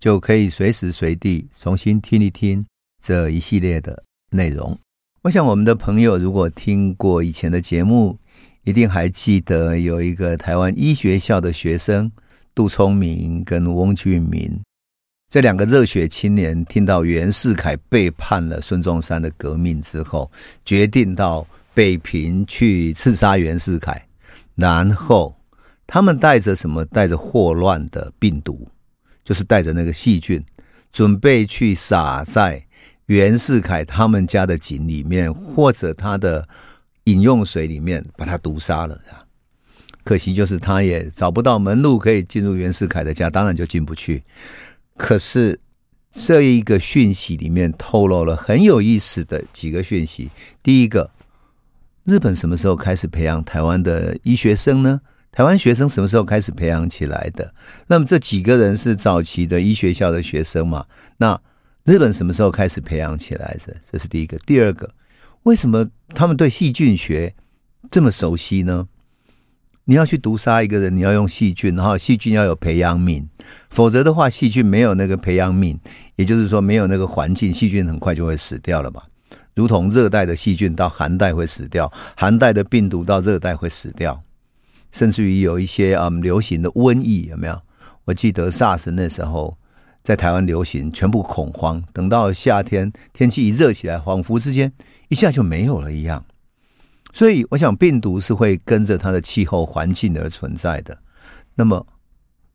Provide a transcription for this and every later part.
就可以随时随地重新听一听这一系列的内容。我想，我们的朋友如果听过以前的节目，一定还记得有一个台湾医学校的学生杜聪明跟翁俊明。这两个热血青年听到袁世凯背叛了孙中山的革命之后，决定到北平去刺杀袁世凯。然后他们带着什么？带着霍乱的病毒，就是带着那个细菌，准备去撒在袁世凯他们家的井里面，或者他的饮用水里面，把他毒杀了。可惜就是他也找不到门路可以进入袁世凯的家，当然就进不去。可是，这一个讯息里面透露了很有意思的几个讯息。第一个，日本什么时候开始培养台湾的医学生呢？台湾学生什么时候开始培养起来的？那么这几个人是早期的医学校的学生嘛？那日本什么时候开始培养起来的？这是第一个。第二个，为什么他们对细菌学这么熟悉呢？你要去毒杀一个人，你要用细菌，然后细菌要有培养皿，否则的话，细菌没有那个培养皿，也就是说没有那个环境，细菌很快就会死掉了嘛。如同热带的细菌到寒带会死掉，寒带的病毒到热带会死掉，甚至于有一些、嗯、流行的瘟疫有没有？我记得 SARS 那时候在台湾流行，全部恐慌，等到夏天天气一热起来，恍惚之间一下就没有了一样。所以，我想病毒是会跟着它的气候环境而存在的。那么，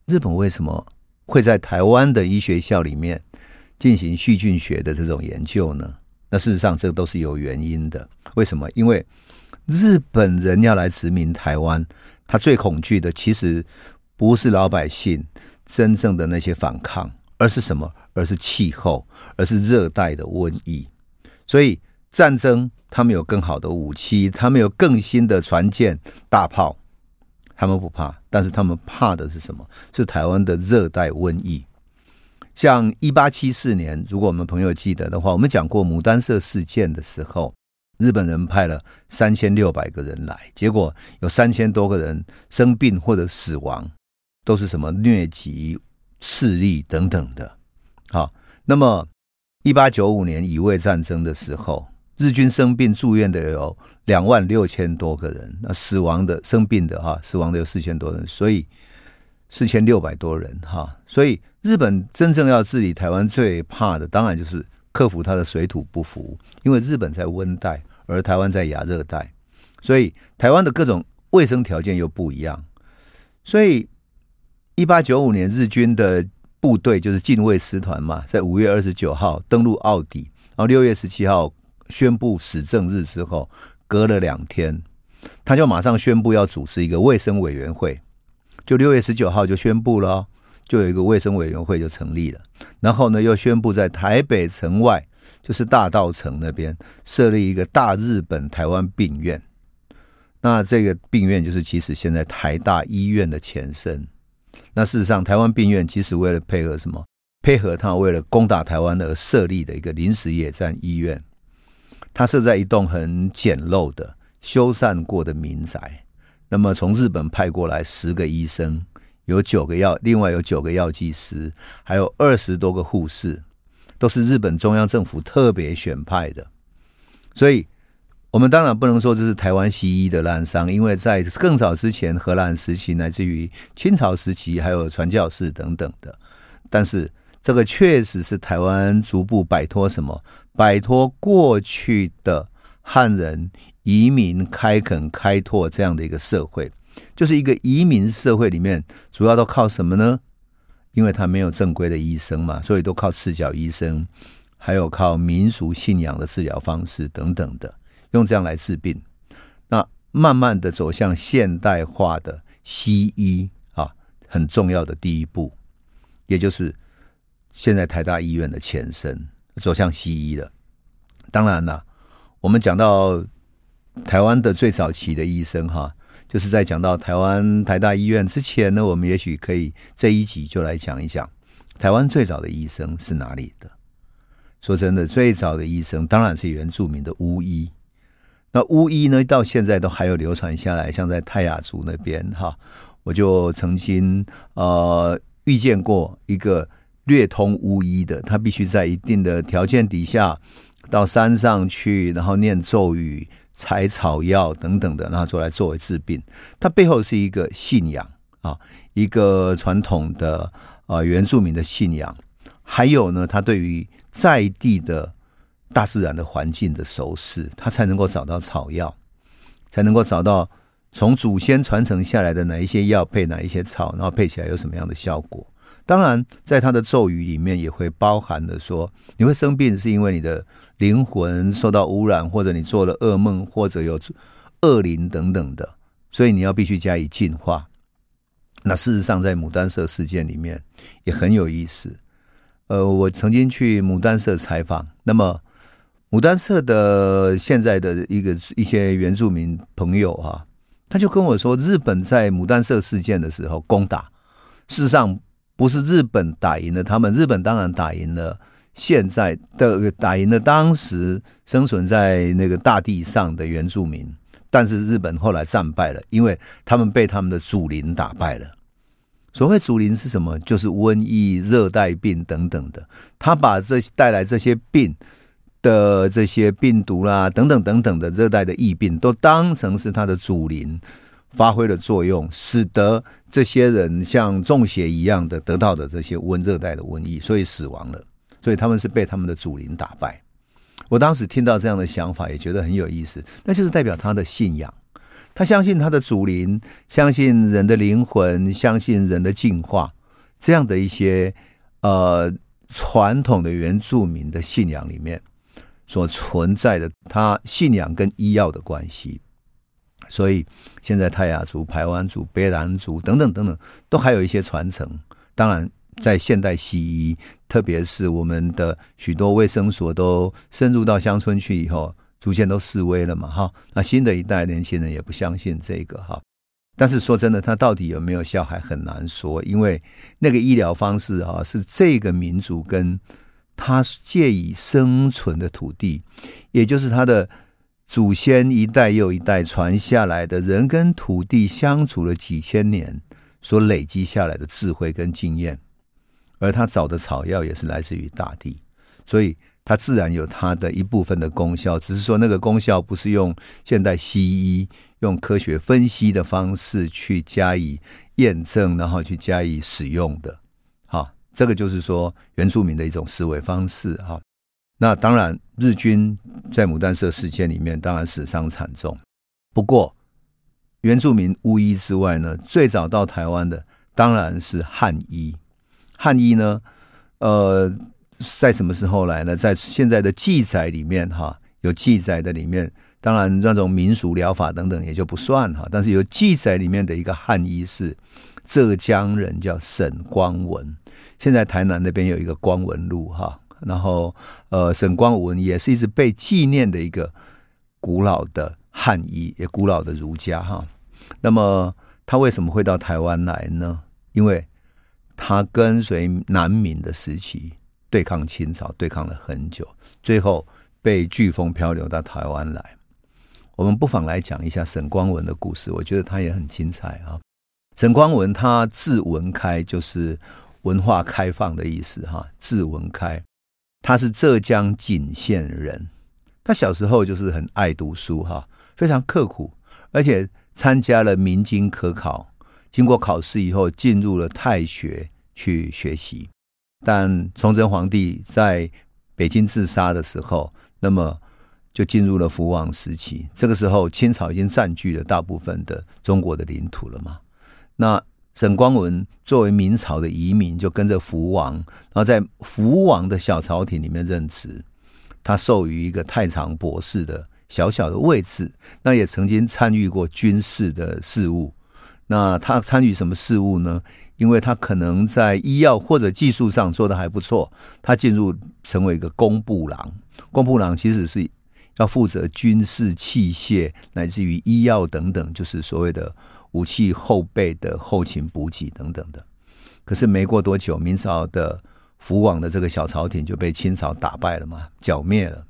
日本为什么会在台湾的医学校里面进行细菌学的这种研究呢？那事实上，这都是有原因的。为什么？因为日本人要来殖民台湾，他最恐惧的其实不是老百姓真正的那些反抗，而是什么？而是气候，而是热带的瘟疫。所以，战争。他们有更好的武器，他们有更新的船舰、大炮，他们不怕。但是他们怕的是什么？是台湾的热带瘟疫。像一八七四年，如果我们朋友记得的话，我们讲过牡丹社事件的时候，日本人派了三千六百个人来，结果有三千多个人生病或者死亡，都是什么疟疾、赤痢等等的。好，那么一八九五年乙未战争的时候。日军生病住院的有两万六千多个人，那死亡的生病的哈，死亡的有四千多人，所以四千六百多人哈。所以日本真正要治理台湾，最怕的当然就是克服它的水土不服，因为日本在温带，而台湾在亚热带，所以台湾的各种卫生条件又不一样。所以一八九五年日军的部队就是近卫师团嘛，在五月二十九号登陆奥底，然后六月十七号。宣布始政日之后，隔了两天，他就马上宣布要组织一个卫生委员会，就六月十九号就宣布了，就有一个卫生委员会就成立了。然后呢，又宣布在台北城外，就是大道城那边设立一个大日本台湾病院。那这个病院就是其实现在台大医院的前身。那事实上，台湾病院其实为了配合什么？配合他为了攻打台湾而设立的一个临时野战医院。它设在一栋很简陋的修缮过的民宅。那么从日本派过来十个医生，有九个药，另外有九个药剂师，还有二十多个护士，都是日本中央政府特别选派的。所以，我们当然不能说这是台湾西医的滥觞，因为在更早之前，荷兰时期乃至于清朝时期，还有传教士等等的。但是，这个确实是台湾逐步摆脱什么？摆脱过去的汉人移民开垦开拓这样的一个社会，就是一个移民社会里面，主要都靠什么呢？因为他没有正规的医生嘛，所以都靠赤脚医生，还有靠民俗信仰的治疗方式等等的，用这样来治病。那慢慢的走向现代化的西医啊，很重要的第一步，也就是现在台大医院的前身，走向西医了。当然了，我们讲到台湾的最早期的医生哈，就是在讲到台湾台大医院之前呢，我们也许可以这一集就来讲一讲台湾最早的医生是哪里的。说真的，最早的医生当然是原住民的巫医。那巫医呢，到现在都还有流传下来，像在泰雅族那边哈，我就曾经呃遇见过一个略通巫医的，他必须在一定的条件底下到山上去，然后念咒语、采草药等等的，然后做来作为治病。它背后是一个信仰啊，一个传统的呃原住民的信仰，还有呢，他对于在地的大自然的环境的熟识，他才能够找到草药，才能够找到从祖先传承下来的哪一些药配哪一些草，然后配起来有什么样的效果。当然，在他的咒语里面也会包含了说，你会生病是因为你的灵魂受到污染，或者你做了噩梦，或者有恶灵等等的，所以你要必须加以净化。那事实上，在牡丹社事件里面也很有意思。呃，我曾经去牡丹社采访，那么牡丹社的现在的一个一些原住民朋友、啊，他就跟我说，日本在牡丹社事件的时候攻打，事实上不是日本打赢了他们，日本当然打赢了现在的打赢了当时生存在那个大地上的原住民，但是日本后来战败了，因为他们被他们的祖灵打败了。所谓祖灵是什么？就是瘟疫、热带病等等的。他把这带来这些病的这些病毒啦，等等等等的热带的疫病，都当成是他的祖灵发挥了作用，使得这些人像中邪一样的得到的这些温热带的瘟疫，所以死亡了。所以他们是被他们的祖灵打败。我当时听到这样的想法，也觉得很有意思。那就是代表他的信仰。他相信他的祖灵，相信人的灵魂，相信人的进化，这样的一些呃传统的原住民的信仰里面所存在的，他信仰跟医药的关系。所以现在泰雅族、排湾族、卑南族等等等等，都还有一些传承。当然，在现代西医，特别是我们的许多卫生所都深入到乡村去以后。逐渐都式微了嘛，哈，那新的一代年轻人也不相信这个哈，但是说真的，他到底有没有效还很难说，因为那个医疗方式哈是这个民族跟他借以生存的土地，也就是他的祖先一代又一代传下来的人跟土地相处了几千年所累积下来的智慧跟经验，而他找的草药也是来自于大地，所以。它自然有它的一部分的功效，只是说那个功效不是用现代西医用科学分析的方式去加以验证，然后去加以使用的。好，这个就是说原住民的一种思维方式。哈，那当然日军在牡丹社事件里面当然死伤惨重，不过原住民巫医之外呢，最早到台湾的当然是汉医。汉医呢，呃。在什么时候来呢？在现在的记载里面，哈，有记载的里面，当然那种民俗疗法等等也就不算哈。但是有记载里面的一个汉医是浙江人，叫沈光文。现在台南那边有一个光文路哈，然后呃，沈光文也是一直被纪念的一个古老的汉医，也古老的儒家哈。那么他为什么会到台湾来呢？因为他跟随南明的时期。对抗清朝，对抗了很久，最后被飓风漂流到台湾来。我们不妨来讲一下沈光文的故事，我觉得他也很精彩啊。沈光文他字文开，就是文化开放的意思哈。字文开，他是浙江景县人。他小时候就是很爱读书哈，非常刻苦，而且参加了明经科考，经过考试以后进入了太学去学习。但崇祯皇帝在北京自杀的时候，那么就进入了福王时期。这个时候，清朝已经占据了大部分的中国的领土了嘛。那沈光文作为明朝的遗民，就跟着福王，然后在福王的小朝廷里面任职。他授予一个太常博士的小小的位置，那也曾经参与过军事的事务。那他参与什么事务呢？因为他可能在医药或者技术上做得还不错，他进入成为一个工部郎。工部郎其实是要负责军事器械乃至于医药等等，就是所谓的武器后备的后勤补给等等的。可是没过多久，明朝的福王的这个小朝廷就被清朝打败了嘛，剿灭了。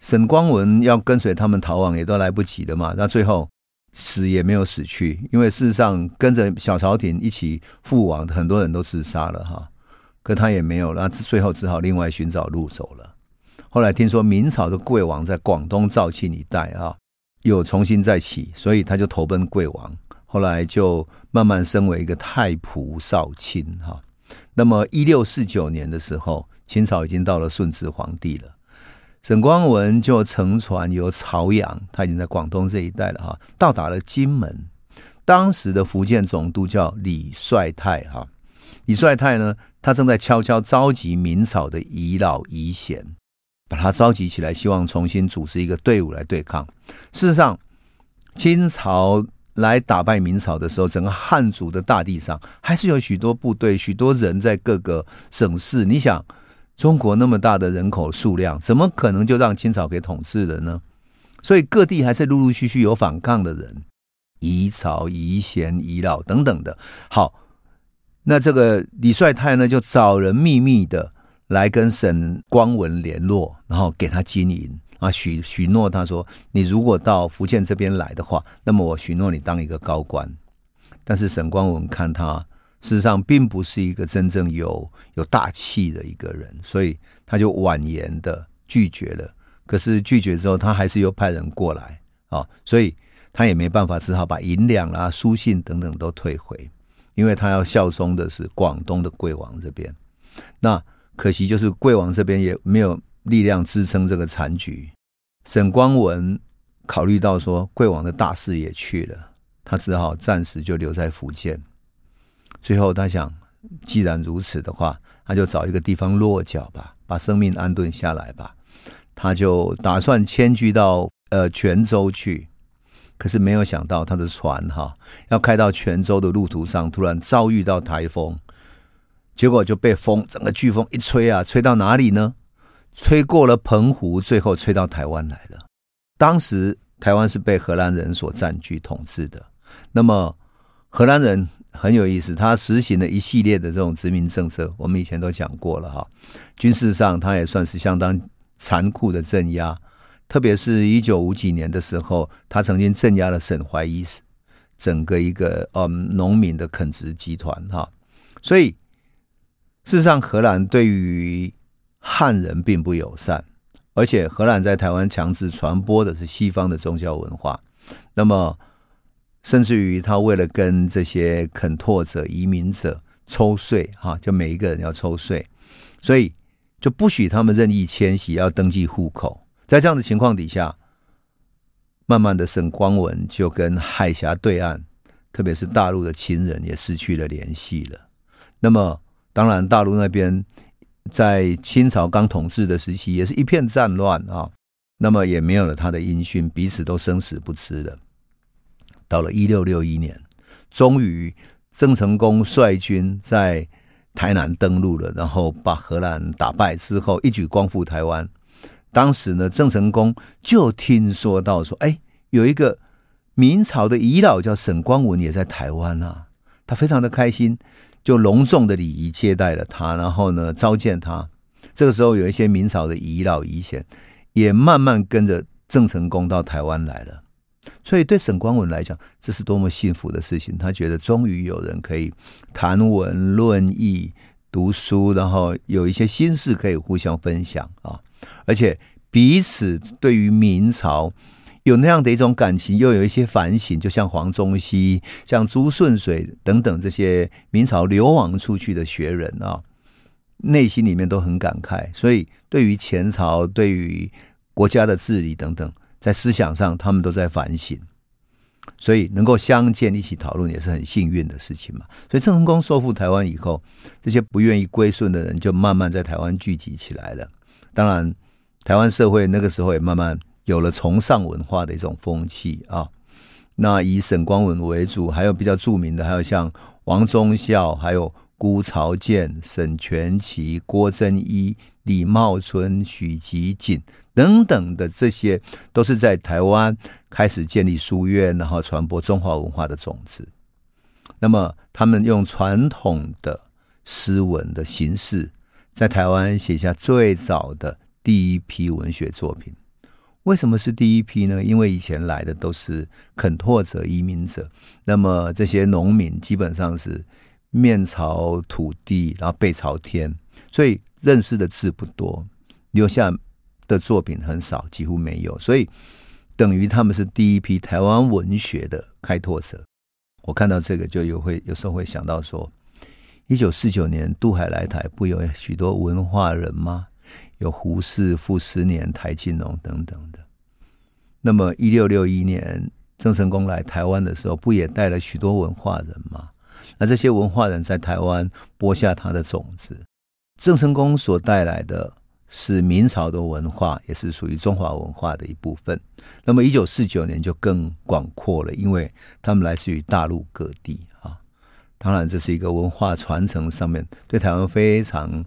沈光文要跟随他们逃亡，也都来不及的嘛。那最后。死也没有死去，因为事实上跟着小朝廷一起覆亡，很多人都自杀了哈。可他也没有，那最后只好另外寻找路走了。后来听说明朝的贵王在广东肇庆一带啊，又重新再起，所以他就投奔贵王。后来就慢慢升为一个太仆少卿哈。那么一六四九年的时候，清朝已经到了顺治皇帝了。沈光文就乘船由潮阳，他已经在广东这一带了哈，到达了金门。当时的福建总督叫李帅泰哈，李帅泰呢，他正在悄悄召集明朝的遗老遗贤，把他召集起来，希望重新组织一个队伍来对抗。事实上，清朝来打败明朝的时候，整个汉族的大地上还是有许多部队、许多人在各个省市。你想。中国那么大的人口数量，怎么可能就让清朝给统治了呢？所以各地还是陆陆续续有反抗的人，遗朝、遗贤、遗老等等的。好，那这个李帅泰呢，就找人秘密的来跟沈光文联络，然后给他金银啊，许许诺他说：“你如果到福建这边来的话，那么我许诺你当一个高官。”但是沈光文看他。事实上，并不是一个真正有有大气的一个人，所以他就婉言的拒绝了。可是拒绝之后，他还是又派人过来啊，所以他也没办法，只好把银两啦、书信等等都退回，因为他要效忠的是广东的贵王这边。那可惜就是贵王这边也没有力量支撑这个残局。沈光文考虑到说，贵王的大事也去了，他只好暂时就留在福建。最后，他想，既然如此的话，他就找一个地方落脚吧，把生命安顿下来吧。他就打算迁居到呃泉州去，可是没有想到他的船哈要开到泉州的路途上，突然遭遇到台风，结果就被风整个飓风一吹啊，吹到哪里呢？吹过了澎湖，最后吹到台湾来了。当时台湾是被荷兰人所占据统治的，那么荷兰人。很有意思，他实行了一系列的这种殖民政策，我们以前都讲过了哈。军事上，他也算是相当残酷的镇压，特别是一九五几年的时候，他曾经镇压了沈怀一整个一个嗯农民的垦殖集团哈。所以，事实上，荷兰对于汉人并不友善，而且荷兰在台湾强制传播的是西方的宗教文化，那么。甚至于他为了跟这些肯拓者、移民者抽税，哈，就每一个人要抽税，所以就不许他们任意迁徙，要登记户口。在这样的情况底下，慢慢的沈光文就跟海峡对岸，特别是大陆的亲人也失去了联系了。那么，当然大陆那边在清朝刚统治的时期，也是一片战乱啊，那么也没有了他的音讯，彼此都生死不知了。到了一六六一年，终于郑成功率军在台南登陆了，然后把荷兰打败之后，一举光复台湾。当时呢，郑成功就听说到说，哎，有一个明朝的遗老叫沈光文也在台湾啊，他非常的开心，就隆重的礼仪接待了他，然后呢召见他。这个时候，有一些明朝的遗老遗贤也慢慢跟着郑成功到台湾来了。所以，对沈光文来讲，这是多么幸福的事情！他觉得终于有人可以谈文论艺、读书，然后有一些心事可以互相分享啊！而且彼此对于明朝有那样的一种感情，又有一些反省，就像黄宗羲、像朱顺水等等这些明朝流亡出去的学人啊，内心里面都很感慨。所以，对于前朝、对于国家的治理等等。在思想上，他们都在反省，所以能够相见一起讨论也是很幸运的事情嘛。所以郑成功收复台湾以后，这些不愿意归顺的人就慢慢在台湾聚集起来了。当然，台湾社会那个时候也慢慢有了崇尚文化的一种风气啊。那以沈光文为主，还有比较著名的，还有像王忠孝，还有辜朝建、沈全奇、郭真一、李茂春、许吉锦等等的，这些都是在台湾开始建立书院，然后传播中华文化的种子。那么，他们用传统的诗文的形式，在台湾写下最早的第一批文学作品。为什么是第一批呢？因为以前来的都是垦拓者、移民者，那么这些农民基本上是面朝土地，然后背朝天，所以认识的字不多，留下的作品很少，几乎没有。所以等于他们是第一批台湾文学的开拓者。我看到这个就有会有时候会想到说，一九四九年渡海来台，不有许多文化人吗？有胡适、傅斯年、台静农等等的。那么，一六六一年郑成功来台湾的时候，不也带了许多文化人吗？那这些文化人在台湾播下他的种子。郑成功所带来的是明朝的文化，也是属于中华文化的一部分。那么，一九四九年就更广阔了，因为他们来自于大陆各地啊。当然，这是一个文化传承上面对台湾非常。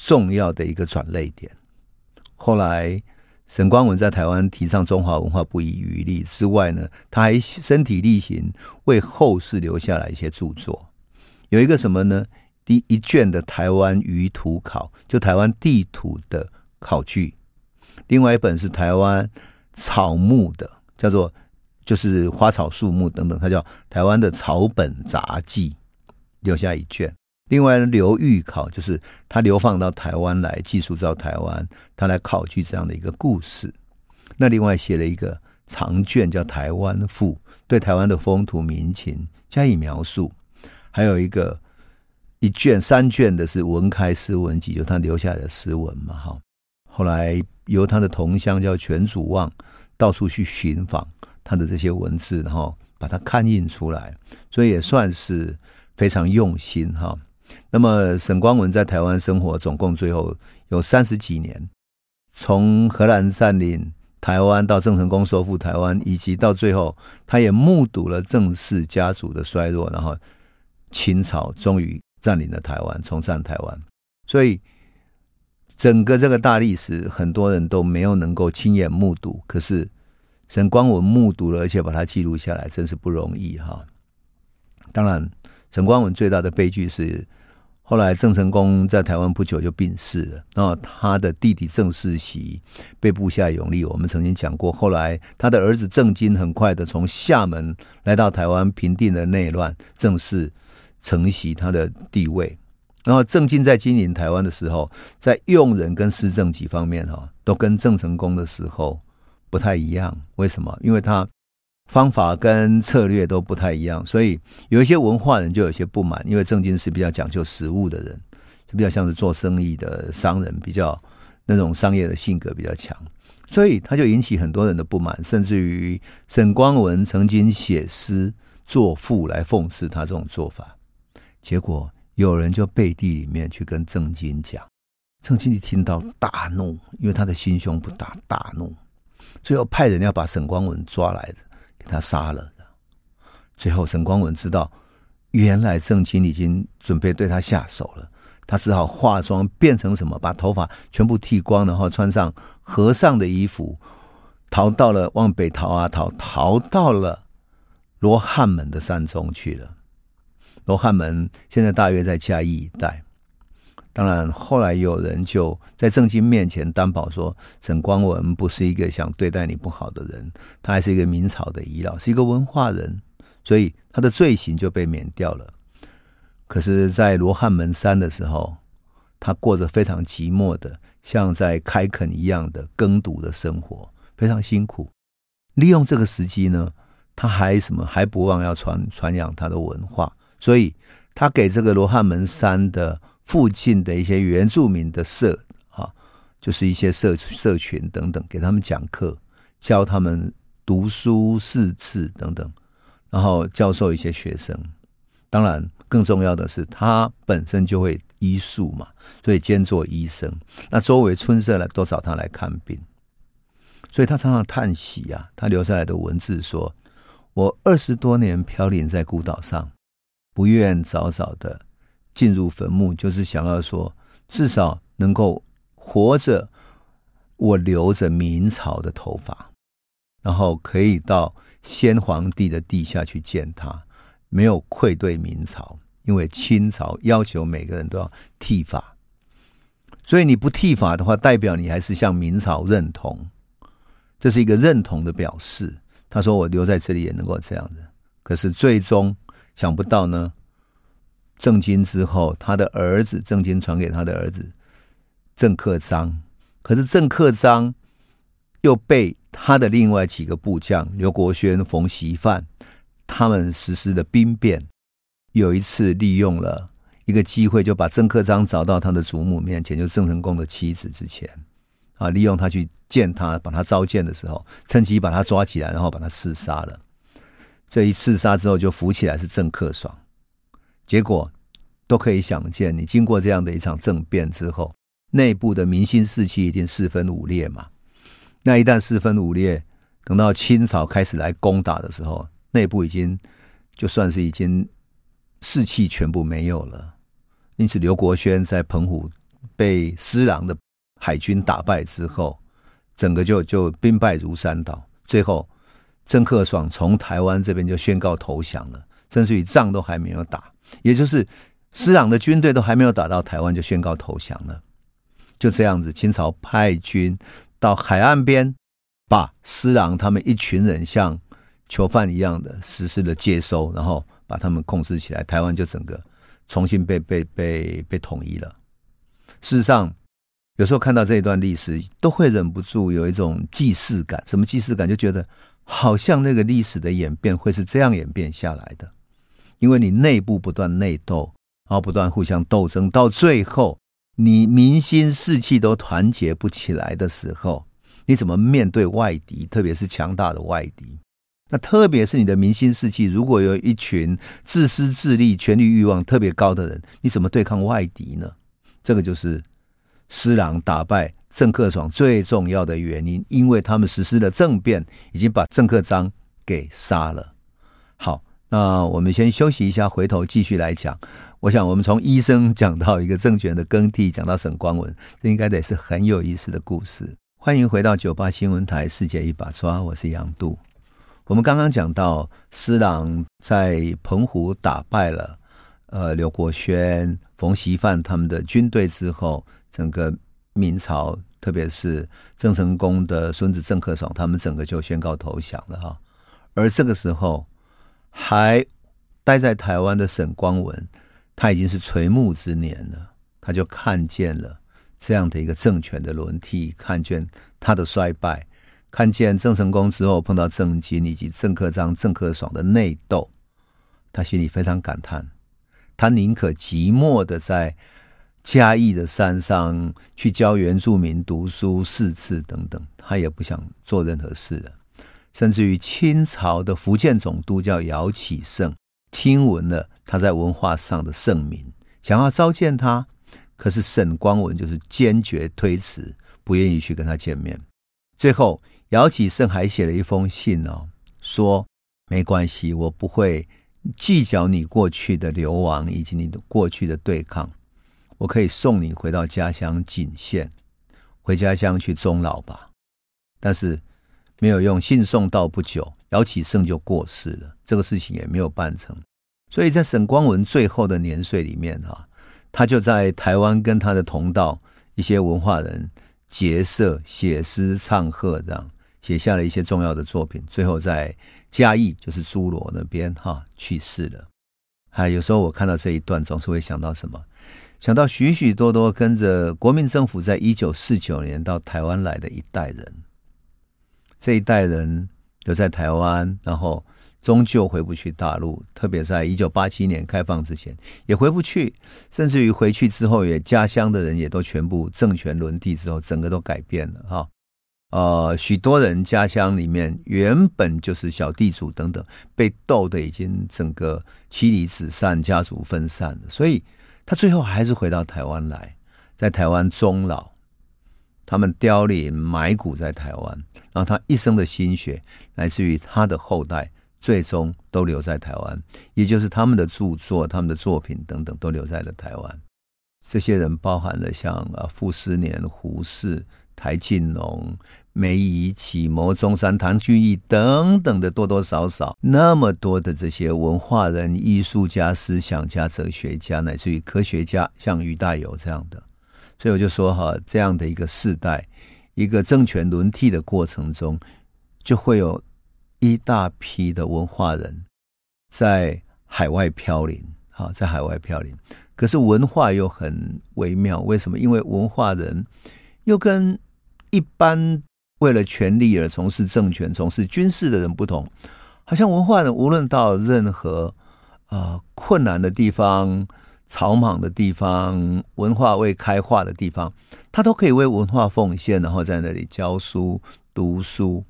重要的一个转捩点。后来，沈光文在台湾提倡中华文化不遗余力之外呢，他还身体力行为后世留下来一些著作。有一个什么呢？第一卷的《台湾舆图考》，就台湾地图的考据；另外一本是台湾草木的，叫做就是花草树木等等，它叫《台湾的草本杂记》，留下一卷。另外，流寓考就是他流放到台湾来，寄宿到台湾，他来考据这样的一个故事。那另外写了一个长卷叫《台湾赋》，对台湾的风土民情加以描述。还有一个一卷三卷的是《文开诗文集》，就他留下来的诗文嘛。哈，后来由他的同乡叫全祖望到处去寻访他的这些文字，然后把它刊印出来，所以也算是非常用心哈。那么沈光文在台湾生活总共最后有三十几年，从荷兰占领台湾到郑成功收复台湾，以及到最后，他也目睹了郑氏家族的衰落，然后清朝终于占领了台湾，重占台湾。所以整个这个大历史，很多人都没有能够亲眼目睹，可是沈光文目睹了，而且把它记录下来，真是不容易哈。当然，沈光文最大的悲剧是。后来郑成功在台湾不久就病逝了，然后他的弟弟郑世袭被部下拥立。我们曾经讲过，后来他的儿子郑经很快的从厦门来到台湾，平定了内乱，正式承袭他的地位。然后郑经在经营台湾的时候，在用人跟施政几方面哈，都跟郑成功的时候不太一样。为什么？因为他。方法跟策略都不太一样，所以有一些文化人就有些不满，因为郑经是比较讲究实务的人，就比较像是做生意的商人，比较那种商业的性格比较强，所以他就引起很多人的不满，甚至于沈光文曾经写诗作赋来讽刺他这种做法，结果有人就背地里面去跟郑经讲，郑经一听到大怒，因为他的心胸不大，大怒，最后派人要把沈光文抓来的。他杀了，最后沈光文知道，原来郑经已经准备对他下手了，他只好化妆变成什么，把头发全部剃光，然后穿上和尚的衣服，逃到了往北逃啊逃，逃到了罗汉门的山中去了。罗汉门现在大约在嘉义一带。当然，后来有人就在郑经面前担保说，沈光文不是一个想对待你不好的人，他还是一个明朝的遗老，是一个文化人，所以他的罪行就被免掉了。可是，在罗汉门山的时候，他过着非常寂寞的，像在开垦一样的耕读的生活，非常辛苦。利用这个时机呢，他还什么还不忘要传传扬他的文化，所以他给这个罗汉门山的。附近的一些原住民的社啊，就是一些社社群等等，给他们讲课，教他们读书识字等等，然后教授一些学生。当然，更重要的是他本身就会医术嘛，所以兼做医生。那周围村社呢，都找他来看病，所以他常常叹息啊。他留下来的文字说：“我二十多年飘零在孤岛上，不愿早早的进入坟墓，就是想要说，至少能够活着，我留着明朝的头发，然后可以到先皇帝的地下去见他，没有愧对明朝，因为清朝要求每个人都要剃发。所以你不剃发的话，代表你还是向明朝认同，这是一个认同的表示。他说：“我留在这里也能够这样子。”可是最终想不到呢，郑经之后，他的儿子郑经传给他的儿子郑克章，可是郑克章又被他的另外几个部将刘国轩、冯锡范他们实施了兵变，有一次利用了。一个机会，就把郑克章找到他的祖母面前，就郑成功的妻子之前，啊，利用他去见他，把他召见的时候，趁机把他抓起来，然后把他刺杀了。这一刺杀之后，就浮起来是郑克爽。结果都可以想见，你经过这样的一场政变之后，内部的民心士气一定四分五裂嘛。那一旦四分五裂，等到清朝开始来攻打的时候，内部已经就算是已经士气全部没有了。因此，刘国轩在澎湖被施琅的海军打败之后，整个就就兵败如山倒。最后，郑克爽从台湾这边就宣告投降了，甚至于仗都还没有打，也就是施琅的军队都还没有打到台湾就宣告投降了。就这样子，清朝派军到海岸边，把施琅他们一群人像囚犯一样的实施了接收，然后把他们控制起来，台湾就整个。重新被被被被统一了。事实上，有时候看到这一段历史，都会忍不住有一种既视感。什么既视感？就觉得好像那个历史的演变会是这样演变下来的。因为你内部不断内斗，然后不断互相斗争，到最后你民心士气都团结不起来的时候，你怎么面对外敌？特别是强大的外敌。那特别是你的民心士气，如果有一群自私自利、权力欲望特别高的人，你怎么对抗外敌呢？这个就是施琅打败郑克爽最重要的原因，因为他们实施了政变，已经把郑克章给杀了。好，那我们先休息一下，回头继续来讲。我想，我们从医生讲到一个政权的更替，讲到沈光文，这应该得是很有意思的故事。欢迎回到九八新闻台《世界一把抓》，我是杨度。我们刚刚讲到，施琅在澎湖打败了呃刘国轩、冯锡范他们的军队之后，整个明朝，特别是郑成功的孙子郑克爽，他们整个就宣告投降了哈。而这个时候，还待在台湾的沈光文，他已经是垂暮之年了，他就看见了这样的一个政权的轮替，看见他的衰败。看见郑成功之后碰到郑经以及郑克章、郑克爽的内斗，他心里非常感叹。他宁可寂寞的在嘉义的山上去教原住民读书识字等等，他也不想做任何事了。甚至于清朝的福建总督叫姚启圣，听闻了他在文化上的盛名，想要召见他，可是沈光文就是坚决推辞，不愿意去跟他见面。最后。姚启圣还写了一封信哦，说没关系，我不会计较你过去的流亡以及你的过去的对抗，我可以送你回到家乡锦县，回家乡去终老吧。但是没有用，信送到不久，姚启圣就过世了，这个事情也没有办成。所以在沈光文最后的年岁里面哈，他就在台湾跟他的同道一些文化人结社写诗唱和这样。写下了一些重要的作品，最后在嘉义，就是诸罗那边哈去世了。还有时候我看到这一段，总是会想到什么？想到许许多多跟着国民政府在一九四九年到台湾来的一代人，这一代人留在台湾，然后终究回不去大陆，特别在一九八七年开放之前也回不去，甚至于回去之后，也家乡的人也都全部政权轮替之后，整个都改变了哈。呃，许多人家乡里面原本就是小地主等等，被斗得已经整个妻离子散、家族分散了，所以他最后还是回到台湾来，在台湾终老。他们凋零埋骨在台湾，然后他一生的心血来自于他的后代最终都留在台湾，也就是他们的著作、他们的作品等等都留在了台湾。这些人包含了像啊傅斯年、胡适、台静农、梅贻琦、牟宗三、唐俊毅等等的多多少少那么多的这些文化人、艺术家、思想家、哲学家，乃至于科学家，像于大猷这样的。所以我就说哈，这样的一个世代，一个政权轮替的过程中，就会有。一大批的文化人在海外飘零，好，在海外飘零。可是文化又很微妙，为什么？因为文化人又跟一般为了权力而从事政权、从事军事的人不同。好像文化人无论到任何啊、呃、困难的地方、草莽的地方、文化未开化的地方，他都可以为文化奉献，然后在那里教书、读书。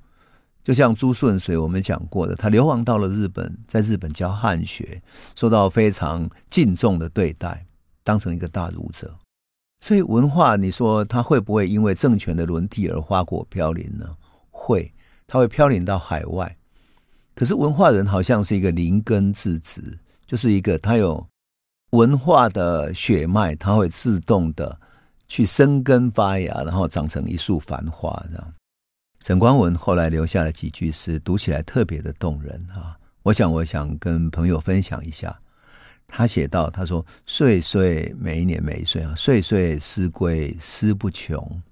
就像朱顺水，我们讲过的，他流亡到了日本，在日本教汉学，受到非常敬重的对待，当成一个大儒者。所以文化，你说他会不会因为政权的轮替而花果飘零呢？会，他会飘零到海外。可是文化人好像是一个灵根自植，就是一个他有文化的血脉，他会自动的去生根发芽，然后长成一束繁花，这样。沈光文后来留下了几句诗，读起来特别的动人啊！我想，我想跟朋友分享一下。他写道：“他说，岁岁每一年每一岁啊，岁岁思归思不穷，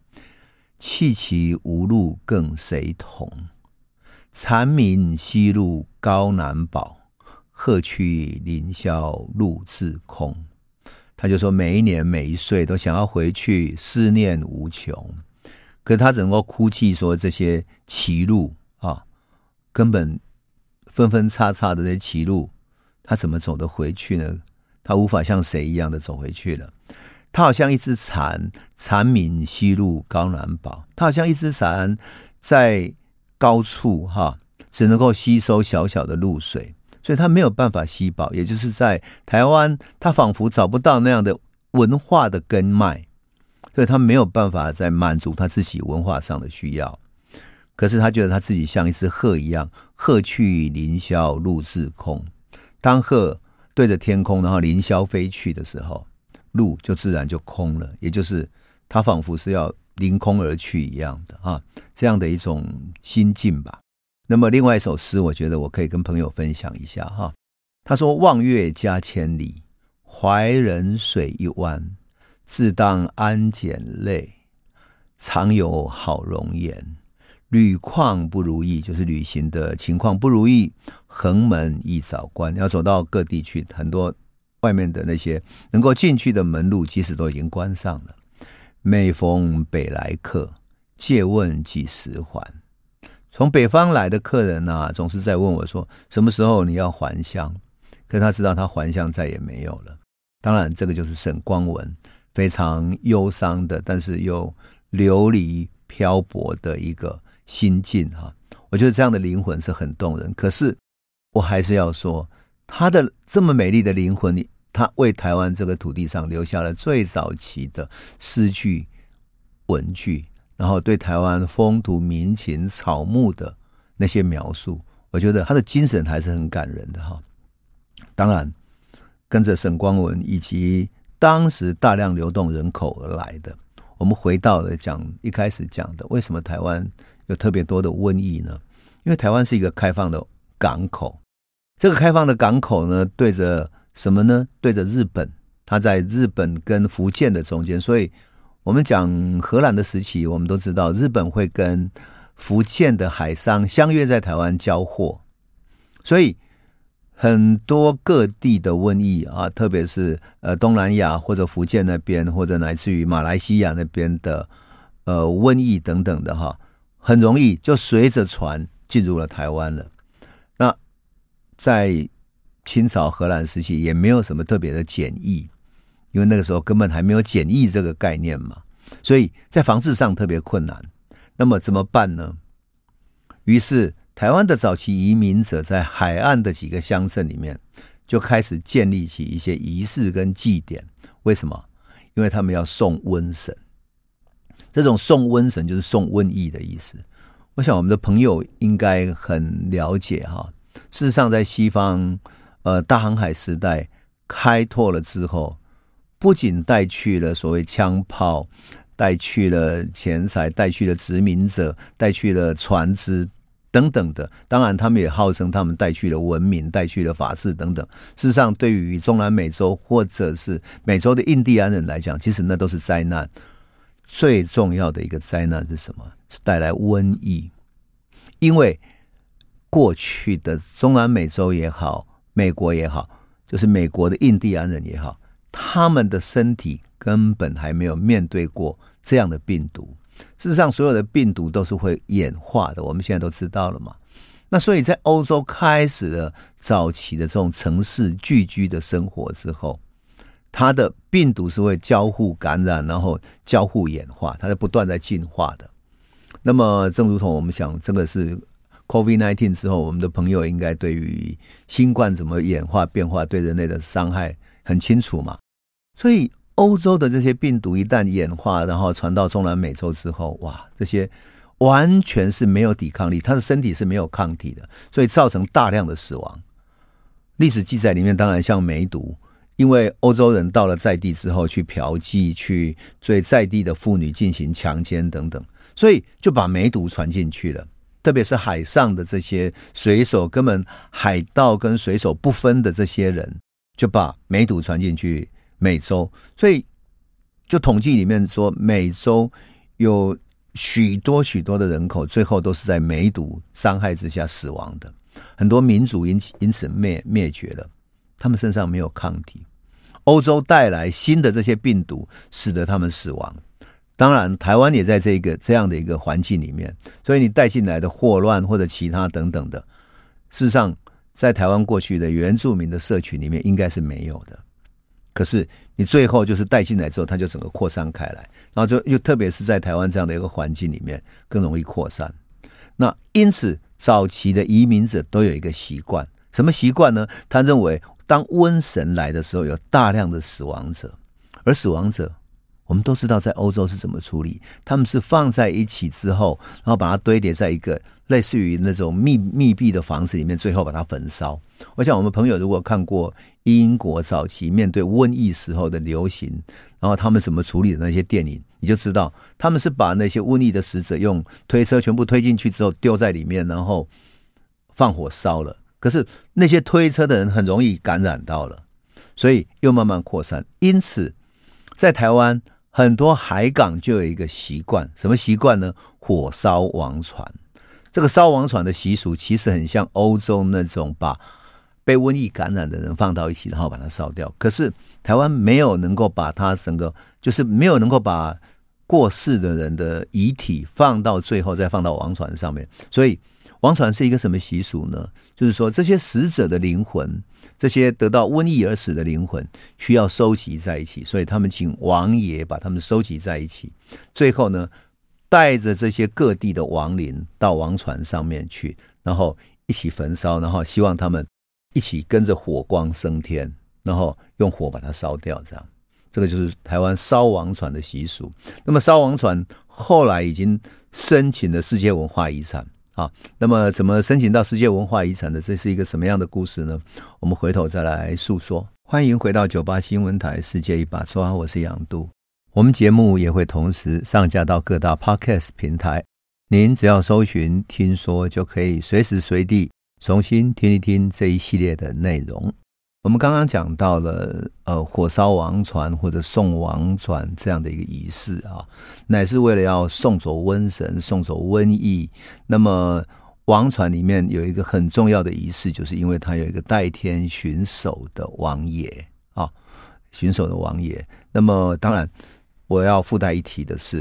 弃其无路更谁同？蝉鸣西路高难保，鹤去林萧路自空。”他就说，每一年每一岁都想要回去，思念无穷。可是他只能够哭泣说：“这些歧路啊，根本分分叉叉的这些歧路，他怎么走得回去呢？他无法像谁一样的走回去了。他好像一只蝉，蝉鸣西路高难保。他好像一只蝉，在高处哈，只能够吸收小小的露水，所以他没有办法吸饱。也就是在台湾，他仿佛找不到那样的文化的根脉。”所以他没有办法再满足他自己文化上的需要，可是他觉得他自己像一只鹤一样，鹤去林霄路自空。当鹤对着天空，然后凌霄飞去的时候，路就自然就空了，也就是他仿佛是要凌空而去一样的啊，这样的一种心境吧。那么另外一首诗，我觉得我可以跟朋友分享一下哈。他说：“望月家千里，怀人水一湾。”自当安俭类，常有好容颜。旅况不如意，就是旅行的情况不如意。横门一早关，要走到各地去，很多外面的那些能够进去的门路，其实都已经关上了。每逢北来客，借问几时还？从北方来的客人啊，总是在问我说，什么时候你要还乡？可他知道他还乡再也没有了。当然，这个就是沈光文。非常忧伤的，但是又流离漂泊的一个心境哈，我觉得这样的灵魂是很动人。可是我还是要说，他的这么美丽的灵魂，他为台湾这个土地上留下了最早期的诗句、文句，然后对台湾风土民情、草木的那些描述，我觉得他的精神还是很感人的哈。当然，跟着沈光文以及。当时大量流动人口而来的，我们回到了讲一开始讲的，为什么台湾有特别多的瘟疫呢？因为台湾是一个开放的港口，这个开放的港口呢，对着什么呢？对着日本，它在日本跟福建的中间，所以我们讲荷兰的时期，我们都知道日本会跟福建的海商相约在台湾交货，所以。很多各地的瘟疫啊，特别是呃东南亚或者福建那边，或者来自于马来西亚那边的呃瘟疫等等的哈，很容易就随着船进入了台湾了。在清朝荷兰时期也没有什么特别的检疫，因为那个时候根本还没有检疫这个概念嘛，所以在防治上特别困难。那么怎么办呢？于是。台湾的早期移民者在海岸的几个乡镇里面，就开始建立起一些仪式跟祭典。为什么？因为他们要送瘟神。这种送瘟神就是送瘟疫的意思。我想我们的朋友应该很了解哈。事实上，在西方，呃，大航海时代开拓了之后，不仅带去了所谓枪炮，带去了钱财，带去了殖民者，带去了船只。等等的，当然他们也号称他们带去了文明，带去了法治等等。事实上，对于中南美洲或者是美洲的印第安人来讲，其实那都是灾难。最重要的一个灾难是什么？是带来瘟疫。因为过去的中南美洲也好，美国也好，就是美国的印第安人也好，他们的身体根本还没有面对过这样的病毒。事实上，所有的病毒都是会演化的，我们现在都知道了嘛。那所以在欧洲开始了早期的这种城市聚居的生活之后，它的病毒是会交互感染，然后交互演化，它是不断在进化的。那么，正如同我们想，这个是 COVID-19 之后，我们的朋友应该对于新冠怎么演化变化对人类的伤害很清楚嘛。所以。欧洲的这些病毒一旦演化，然后传到中南美洲之后，哇，这些完全是没有抵抗力，他的身体是没有抗体的，所以造成大量的死亡。历史记载里面，当然像梅毒，因为欧洲人到了在地之后去嫖妓，去对在地的妇女进行强奸等等，所以就把梅毒传进去了。特别是海上的这些水手，根本海盗跟水手不分的这些人，就把梅毒传进去。美洲，所以就统计里面说，美洲有许多许多的人口，最后都是在梅毒伤害之下死亡的。很多民族因因此灭灭绝了，他们身上没有抗体。欧洲带来新的这些病毒，使得他们死亡。当然，台湾也在这个这样的一个环境里面，所以你带进来的霍乱或者其他等等的，事实上，在台湾过去的原住民的社群里面，应该是没有的。可是你最后就是带进来之后，它就整个扩散开来，然后就又特别是在台湾这样的一个环境里面，更容易扩散。那因此早期的移民者都有一个习惯，什么习惯呢？他认为当瘟神来的时候，有大量的死亡者，而死亡者。我们都知道，在欧洲是怎么处理？他们是放在一起之后，然后把它堆叠在一个类似于那种密密闭的房子里面，最后把它焚烧。我想，我们朋友如果看过英国早期面对瘟疫时候的流行，然后他们怎么处理的那些电影，你就知道，他们是把那些瘟疫的死者用推车全部推进去之后丢在里面，然后放火烧了。可是那些推车的人很容易感染到了，所以又慢慢扩散。因此，在台湾。很多海港就有一个习惯，什么习惯呢？火烧王船。这个烧王船的习俗其实很像欧洲那种把被瘟疫感染的人放到一起，然后把它烧掉。可是台湾没有能够把它整个，就是没有能够把过世的人的遗体放到最后再放到王船上面，所以。王船是一个什么习俗呢？就是说，这些死者的灵魂，这些得到瘟疫而死的灵魂，需要收集在一起，所以他们请王爷把他们收集在一起，最后呢，带着这些各地的亡灵到王船上面去，然后一起焚烧，然后希望他们一起跟着火光升天，然后用火把它烧掉。这样，这个就是台湾烧王船的习俗。那么烧王船后来已经申请了世界文化遗产。好，那么怎么申请到世界文化遗产的？这是一个什么样的故事呢？我们回头再来诉说。欢迎回到九八新闻台《世界一把抓》，我是杨度。我们节目也会同时上架到各大 Podcast 平台，您只要搜寻“听说”，就可以随时随地重新听一听这一系列的内容。我们刚刚讲到了，呃，火烧王船或者送王船这样的一个仪式啊，乃是为了要送走瘟神、送走瘟疫。那么，王船里面有一个很重要的仪式，就是因为它有一个代天巡守的王爷啊，巡守的王爷。那么，当然我要附带一提的是，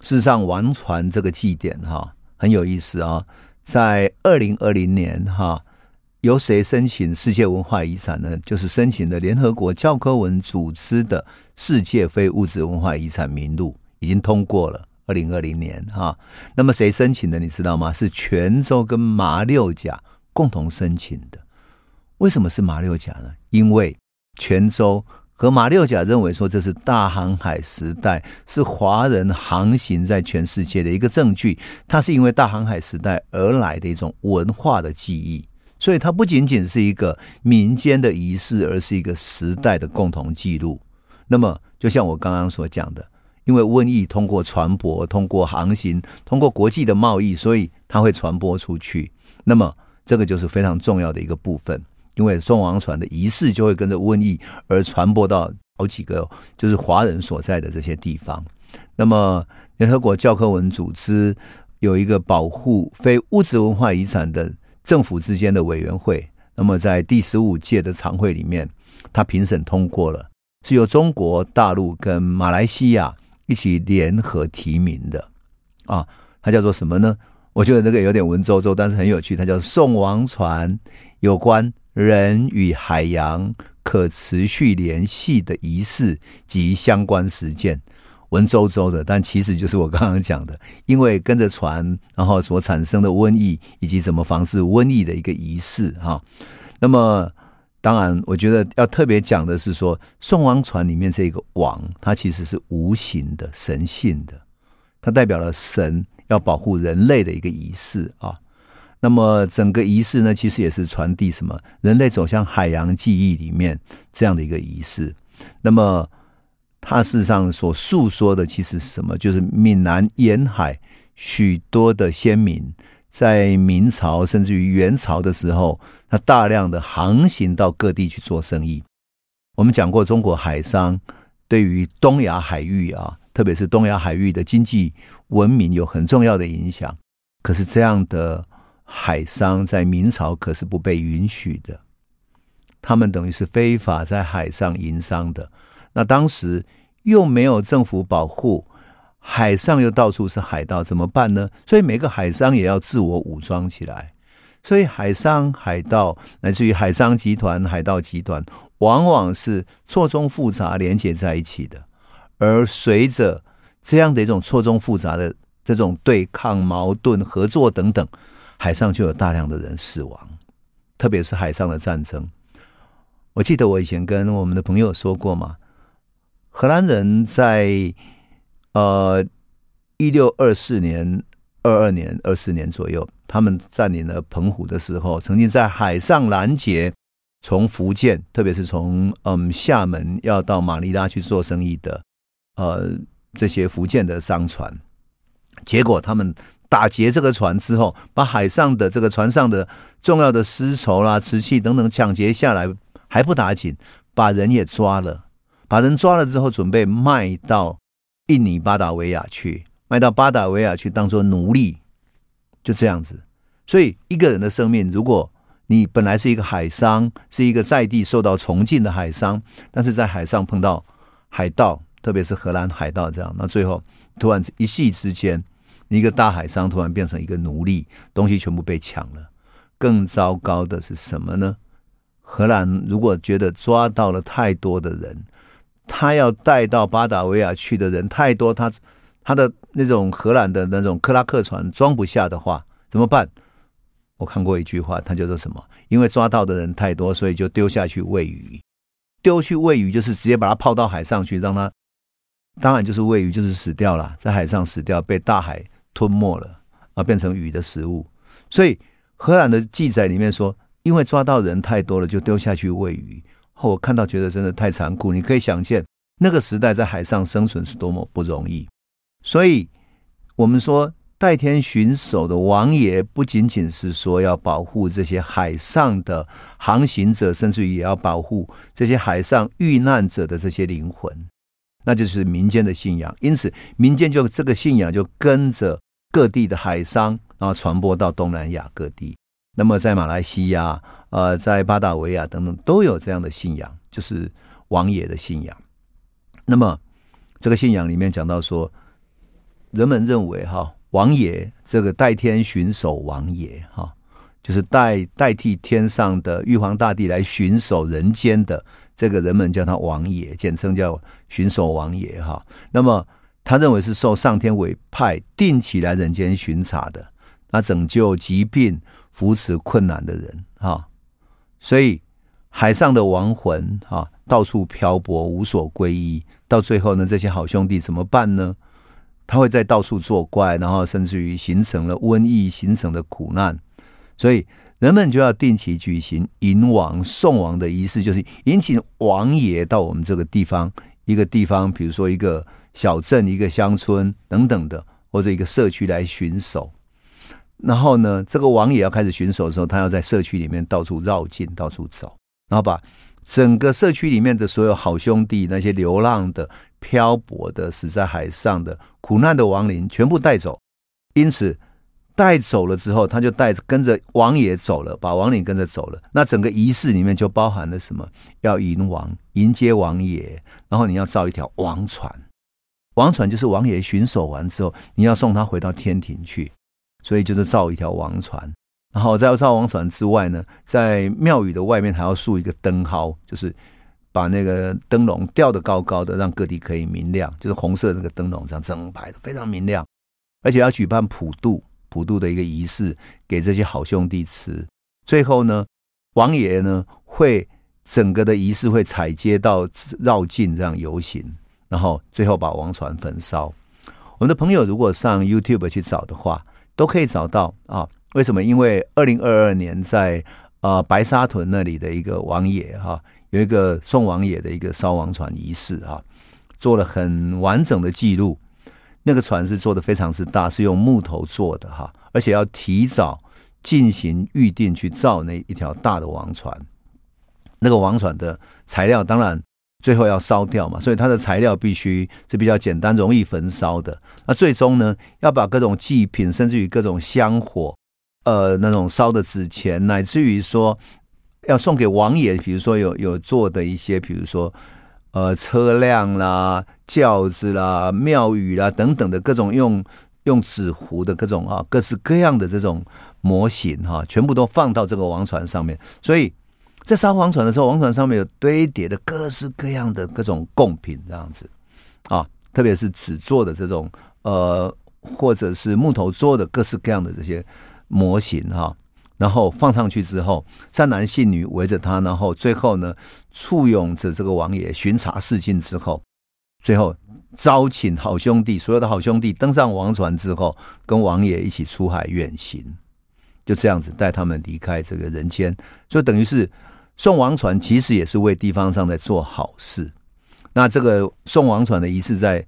事实上，王船这个祭典哈、很有意思啊，在二零二零年哈。由谁申请世界文化遗产呢？就是申请的联合国教科文组织的世界非物质文化遗产名录已经通过了。二零二零年哈，那么谁申请的？你知道吗？是泉州跟马六甲共同申请的。为什么是马六甲呢？因为泉州和马六甲认为说，这是大航海时代是华人航行在全世界的一个证据，它是因为大航海时代而来的一种文化的记忆。所以它不仅仅是一个民间的仪式，而是一个时代的共同记录。那么，就像我刚刚所讲的，因为瘟疫通过船舶、通过航行、通过国际的贸易，所以它会传播出去。那么，这个就是非常重要的一个部分，因为宋王船的仪式就会跟着瘟疫而传播到好几个就是华人所在的这些地方。那么，联合国教科文组织有一个保护非物质文化遗产的政府之间的委员会。那么，在第十五届的常会里面，他评审通过了，是由中国大陆跟马来西亚一起联合提名的啊。它叫做什么呢？我觉得那个有点文绉绉，但是很有趣。它叫“送王船有关人与海洋可持续联系的仪式及相关实践”。文绉绉的，但其实就是我刚刚讲的，因为跟着船，然后所产生的瘟疫，以及怎么防治瘟疫的一个仪式哈。那么，当然，我觉得要特别讲的是说，宋王船里面这个王，它其实是无形的、神性的，它代表了神要保护人类的一个仪式啊。那么，整个仪式呢，其实也是传递什么人类走向海洋记忆里面这样的一个仪式。那么。它事实上所诉说的其实是什么？就是闽南沿海许多的先民在明朝甚至于元朝的时候，他大量的航行到各地去做生意。我们讲过，中国海商对于东亚海域啊，特别是东亚海域的经济文明有很重要的影响。可是这样的海商在明朝可是不被允许的，他们等于是非法在海上营商的。那当时又没有政府保护，海上又到处是海盗，怎么办呢？所以每个海商也要自我武装起来。所以海商、海盗，乃至于海商集团、海盗集团，往往是错综复杂连接在一起的。而随着这样的一种错综复杂的这种对抗、矛盾、合作等等，海上就有大量的人死亡，特别是海上的战争。我记得我以前跟我们的朋友说过嘛。荷兰人在呃一六二四年、二二年、二四年左右，他们占领了澎湖的时候，曾经在海上拦截从福建，特别是从嗯厦门要到马尼拉去做生意的呃这些福建的商船。结果他们打劫这个船之后，把海上的这个船上的重要的丝绸啦、瓷器等等抢劫下来，还不打紧，把人也抓了。把人抓了之后，准备卖到印尼巴达维亚去，卖到巴达维亚去当做奴隶，就这样子。所以一个人的生命，如果你本来是一个海商，是一个在地受到崇敬的海商，但是在海上碰到海盗，特别是荷兰海盗这样，那最后突然一夕之间，一个大海商突然变成一个奴隶，东西全部被抢了。更糟糕的是什么呢？荷兰如果觉得抓到了太多的人，他要带到巴达维亚去的人太多，他他的那种荷兰的那种克拉克船装不下的话，怎么办？我看过一句话，他叫做什么？因为抓到的人太多，所以就丢下去喂鱼。丢去喂鱼就是直接把它抛到海上去，让它当然就是喂鱼，就是死掉了，在海上死掉，被大海吞没了，而变成鱼的食物。所以荷兰的记载里面说，因为抓到人太多了，就丢下去喂鱼。我看到觉得真的太残酷，你可以想见那个时代在海上生存是多么不容易。所以，我们说代天巡守的王爷不仅仅是说要保护这些海上的航行者，甚至于也要保护这些海上遇难者的这些灵魂，那就是民间的信仰。因此，民间就这个信仰就跟着各地的海商，然后传播到东南亚各地。那么，在马来西亚。呃，在巴达维亚等等都有这样的信仰，就是王爷的信仰。那么，这个信仰里面讲到说，人们认为哈，王爷这个代天巡守王爷哈，就是代代替天上的玉皇大帝来巡守人间的这个人们叫他王爷，简称叫巡守王爷哈。那么，他认为是受上天委派定期来人间巡查的，那拯救疾病、扶持困难的人哈。所以，海上的亡魂啊，到处漂泊，无所归依。到最后呢，这些好兄弟怎么办呢？他会在到处作怪，然后甚至于形成了瘟疫，形成了苦难。所以，人们就要定期举行迎王送王的仪式，就是迎请王爷到我们这个地方，一个地方，比如说一个小镇、一个乡村等等的，或者一个社区来巡守。然后呢，这个王爷要开始巡守的时候，他要在社区里面到处绕境，到处走，然后把整个社区里面的所有好兄弟、那些流浪的、漂泊的、死在海上的、苦难的亡灵全部带走。因此。带走了之后，他就带着跟着王爷走了，把王灵跟着走了。那整个仪式里面就包含了什么？要迎王，迎接王爷，然后你要造一条王船。王船就是王爷巡守完之后，你要送他回到天庭去，所以就是造一条王船。然后在造王船之外呢，在庙宇的外面还要竖一个灯蒿，就是把那个灯笼吊得高高的，让各地可以明亮，就是红色的那个灯笼这样整排的非常明亮，而且要举办普渡。普渡的一个仪式，给这些好兄弟吃。最后呢，王爷呢会整个的仪式会踩街到绕境这样游行，然后最后把王船焚烧。我们的朋友如果上 YouTube 去找的话，都可以找到啊。为什么？因为二零二二年在啊白沙屯那里的一个王爷哈、有一个宋王爷的一个烧王船仪式哈、做了很完整的记录。那个船是做的非常之大，是用木头做的哈，而且要提早进行预定去造那一条大的王船。那个王船的材料当然最后要烧掉嘛，所以它的材料必须是比较简单、容易焚烧的。那最终呢，要把各种祭品，甚至于各种香火，呃，那种烧的纸钱，乃至于说要送给王爷，比如说有有做的一些，比如说。呃，车辆啦、轿子啦、庙宇啦等等的各种用用纸糊的各种啊，各式各样的这种模型哈、全部都放到这个王船上面。所以在烧王船的时候，王船上面有堆叠的各式各样的各种贡品，这样子啊，特别是纸做的这种呃，或者是木头做的各式各样的这些模型哈。然后放上去之后，善男信女围着他，然后最后呢，簇拥着这个王爷巡查视境之后，最后招请好兄弟，所有的好兄弟登上王船之后，跟王爷一起出海远行，就这样子带他们离开这个人间，就等于是送王船，其实也是为地方上在做好事。那这个送王船的仪式在。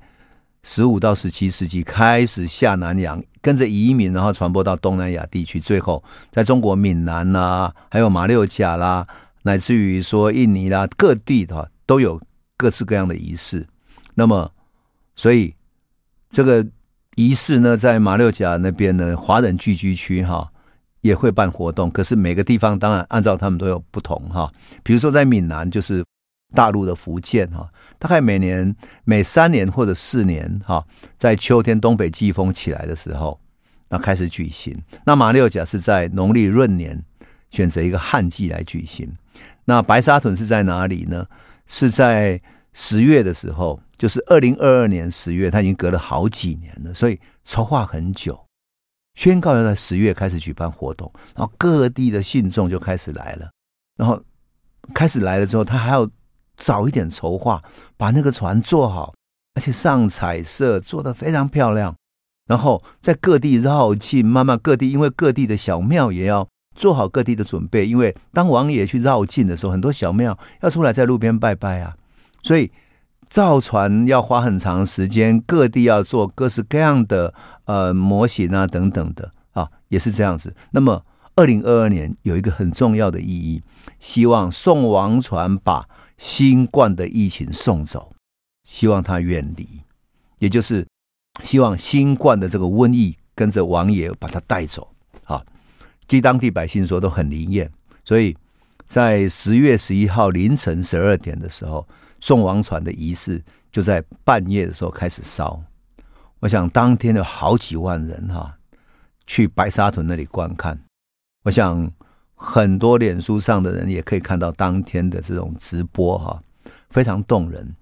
十五到十七世纪开始下南洋，跟着移民，然后传播到东南亚地区，最后在中国闽南呐、啊，还有马六甲啦，乃至于说印尼啦，各地的都有各式各样的仪式。那么，所以这个仪式呢，在马六甲那边呢，华人聚居区哈也会办活动。可是每个地方当然按照他们都有不同哈，比如说在闽南就是。大陆的福建哈，大概每年每三年或者四年哈，在秋天东北季风起来的时候，那开始举行。那马六甲是在农历闰年选择一个旱季来举行。那白沙屯是在哪里呢？是在十月的时候，就是二零二二年十月，它已经隔了好几年了，所以筹划很久，宣告要在十月开始举办活动，然后各地的信众就开始来了，然后开始来了之后，他还要。早一点筹划，把那个船做好，而且上彩色，做得非常漂亮。然后在各地绕境，慢慢各地，因为各地的小庙也要做好各地的准备。因为当王爷去绕境的时候，很多小庙要出来在路边拜拜啊，所以造船要花很长时间，各地要做各式各样的呃模型啊等等的啊，也是这样子。那么二零二二年有一个很重要的意义，希望送王船把。新冠的疫情送走，希望他远离，也就是希望新冠的这个瘟疫跟着王爷把他带走。啊，据当地百姓说都很灵验，所以在十月十一号凌晨十二点的时候，送王船的仪式就在半夜的时候开始烧。我想当天有好几万人哈去白沙屯那里观看。我想。很多脸书上的人也可以看到当天的这种直播哈，非常动人。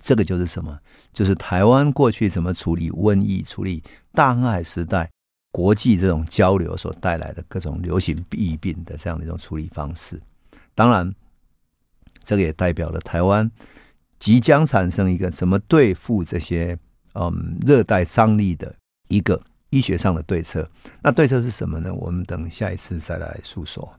这个就是什么？就是台湾过去怎么处理瘟疫、处理大航海时代国际这种交流所带来的各种流行疫病的这样的一种处理方式。当然，这个也代表了台湾即将产生一个怎么对付这些嗯热带张力的一个医学上的对策。那对策是什么呢？我们等下一次再来诉说。